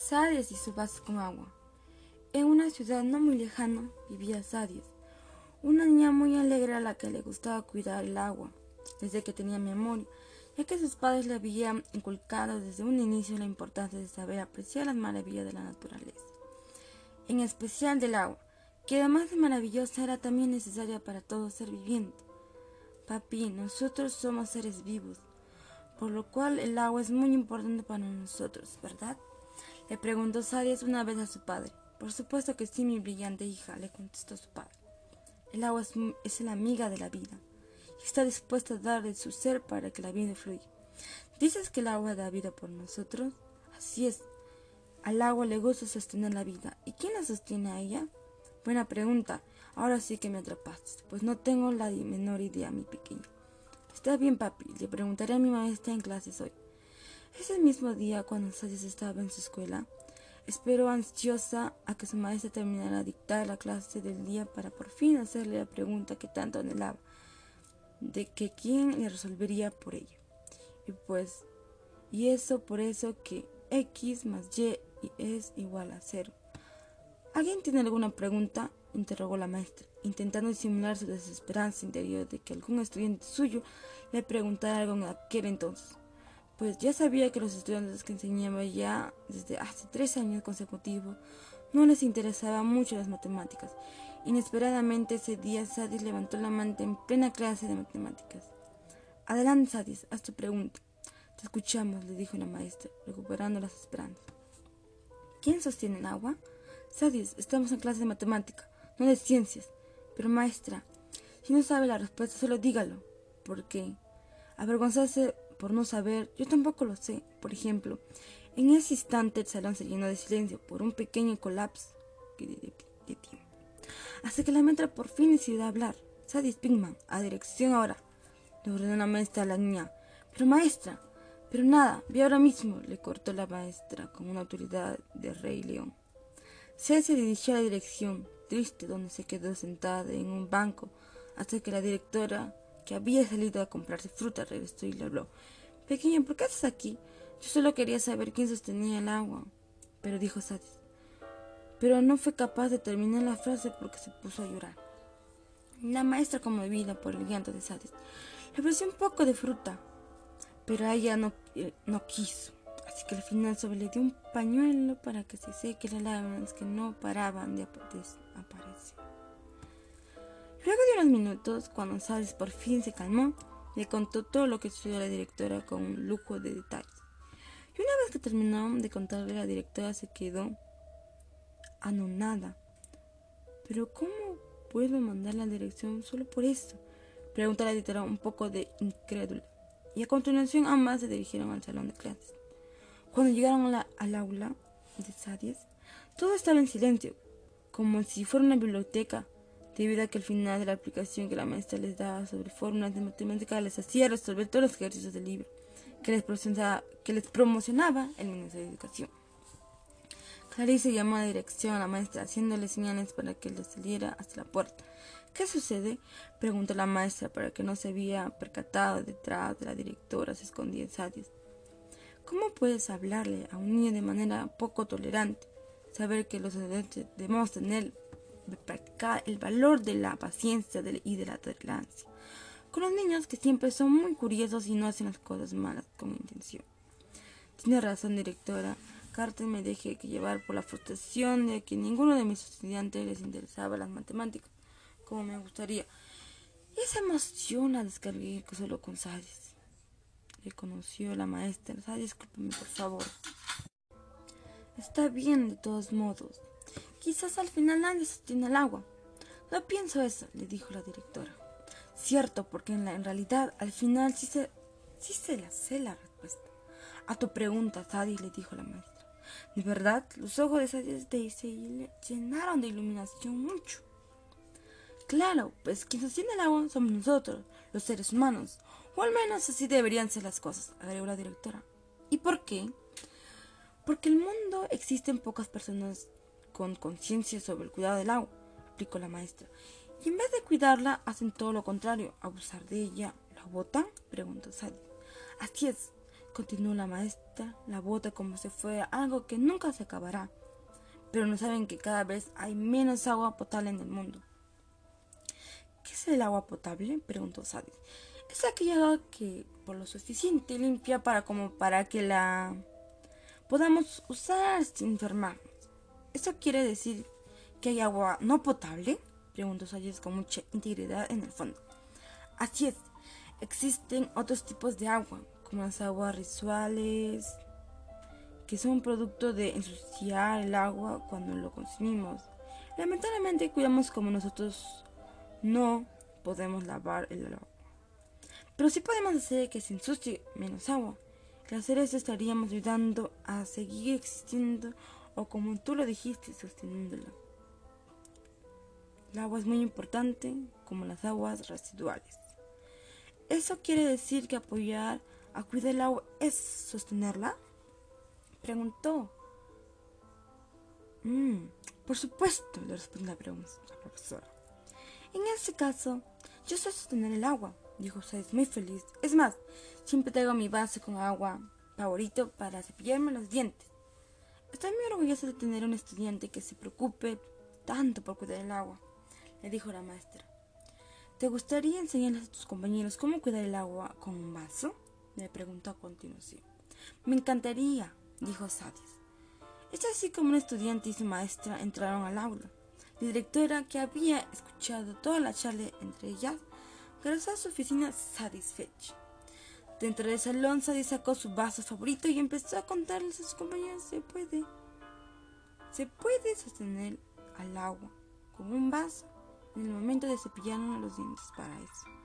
Sadies y su vaso con agua. En una ciudad no muy lejana vivía Sadies, una niña muy alegre a la que le gustaba cuidar el agua desde que tenía memoria, ya que sus padres le habían inculcado desde un inicio la importancia de saber apreciar las maravillas de la naturaleza, en especial del agua, que además de maravillosa era también necesaria para todo ser viviente. Papi, nosotros somos seres vivos, por lo cual el agua es muy importante para nosotros, ¿verdad? Le preguntó Sadias una vez a su padre. Por supuesto que sí, mi brillante hija, le contestó su padre. El agua es, la amiga de la vida y está dispuesta a dar de su ser para que la vida fluya. ¿Dices que el agua da vida por nosotros? Así es. Al agua le gusta sostener la vida. ¿Y quién la sostiene a ella? Buena pregunta. Ahora sí que me atrapaste, pues no tengo la menor idea, mi pequeño. Está bien, papi. Le preguntaré a mi maestra en clases hoy. Ese mismo día, cuando Sadie estaba en su escuela, esperó ansiosa a que su maestra terminara de dictar la clase del día para por fin hacerle la pregunta que tanto anhelaba, de que quién le resolvería por ella. Y pues, y eso por eso que x más y es igual a cero. ¿Alguien tiene alguna pregunta? interrogó la maestra, intentando disimular su desesperanza interior de que algún estudiante suyo le preguntara algo en aquel entonces pues ya sabía que los estudiantes que enseñaba ya desde hace tres años consecutivos no les interesaba mucho las matemáticas. Inesperadamente ese día Sadis levantó la mano en plena clase de matemáticas. Adelante, Sadis, haz tu pregunta. Te escuchamos, le dijo la maestra, recuperando las esperanzas. ¿Quién sostiene el agua? Sadis, estamos en clase de matemática, no de ciencias. Pero maestra, si no sabe la respuesta, solo dígalo. ¿Por qué? Avergonzarse por no saber, yo tampoco lo sé. Por ejemplo, en ese instante el salón se llenó de silencio por un pequeño colapso de, tiempo. Hasta que la maestra por fin decidió hablar. Sadie Spingman, a dirección ahora. Le ordenó la maestra a la niña. Pero maestra, pero nada, vi ahora mismo, le cortó la maestra con una autoridad de rey león. Sadie se dirigió a la dirección, triste, donde se quedó sentada en un banco hasta que la directora que había salido a comprarse fruta, regresó y le habló. Pequeño, ¿por qué estás aquí? Yo solo quería saber quién sostenía el agua. Pero dijo Sadis. Pero no fue capaz de terminar la frase porque se puso a llorar. La maestra, conmovida por el llanto de Sadis, le ofreció un poco de fruta, pero ella no, eh, no quiso. Así que al final solo le dio un pañuelo para que se seque las lágrimas que no paraban de aparecer. Luego de unos minutos, cuando Sadis por fin se calmó, le contó todo lo que a la directora con un lujo de detalles. Y una vez que terminó de contarle, la directora se quedó anonada. Pero ¿cómo puedo mandar la dirección solo por eso? Preguntó la directora un poco de incrédula. Y a continuación ambas se dirigieron al salón de clases. Cuando llegaron al aula de Sadis, todo estaba en silencio, como si fuera una biblioteca debido a que al final de la aplicación que la maestra les daba sobre fórmulas de matemáticas les hacía resolver todos los ejercicios del libro que les promocionaba, el Ministerio de Educación. Clarice llamó a dirección a la maestra haciéndole señales para que le saliera hasta la puerta. ¿Qué sucede? preguntó la maestra para que no se había percatado detrás de la directora, se escondía en Sadies. ¿Cómo puedes hablarle a un niño de manera poco tolerante? Saber que los estudiantes debemos tener practicar el valor de la paciencia y de la tolerancia. Con los niños que siempre son muy curiosos y no hacen las cosas malas con intención. Tiene razón, directora. Carter me dejé que llevar por la frustración de que ninguno de mis estudiantes les interesaba las matemáticas como me gustaría. Esa emoción la descargué solo con Sadis. Reconoció la maestra. Sadis, discúlpeme, por favor. Está bien, de todos modos. Quizás al final nadie sostiene el agua. No pienso eso, le dijo la directora. Cierto, porque en, realidad al final sí se, sí se la sé la respuesta. A tu pregunta, Sadie, le dijo la maestra. De verdad, los ojos de Sadie se llenaron de iluminación mucho. Claro, pues quien sostiene el agua somos nosotros, los seres humanos. O al menos así deberían ser las cosas, agregó la directora. ¿Y por qué? Porque el mundo existen pocas personas con conciencia sobre el cuidado del agua, explicó la maestra. Y en vez de cuidarla, hacen todo lo contrario, abusar de ella. ¿La botan? preguntó Sadie. Así es. continuó la maestra, la bota como si fuera algo que nunca se acabará. Pero no saben que cada vez hay menos agua potable en el mundo. ¿Qué es el agua potable? preguntó Sadie. Es aquella agua que por lo suficiente limpia para como para que la podamos usar sin enfermarnos. ¿Eso quiere decir que hay agua no potable? preguntó Sadie con mucha integridad en el fondo. Así es, existen otros tipos de agua, como las aguas rituales, que son producto de ensuciar el agua cuando lo consumimos. Lamentablemente cuidamos como nosotros no podemos lavar el agua. Pero sí podemos hacer que se ensucie menos agua. Al hacer eso estaríamos ayudando a seguir existiendo o como tú lo dijiste, sosteniéndola. El agua es muy importante como las aguas residuales. ¿Eso quiere decir que apoyar a cuidar el agua es sostenerla? Preguntó. Mm, por supuesto, le respondió la, profesora. En ese caso, yo sé sostener el agua, dijo es muy feliz. Es más, siempre traigo mi vaso con agua favorito para cepillarme los dientes. Estoy muy orgullosa de tener un estudiante que se preocupe tanto por cuidar el agua, le dijo la maestra. ¿Te gustaría enseñarles a tus compañeros cómo cuidar el agua con un vaso? Le preguntó a continuación. Me encantaría, dijo Sadis. Es así como un estudiante y su maestra entraron al aula. La directora, que había escuchado toda la charla entre ellas, regresó a su oficina satisfecha. Dentro del salón, Sadie sacó su vaso favorito y empezó a contarles a sus compañeros: se puede, se puede sostener al agua con un vaso en el momento de cepillarnos los dientes para eso.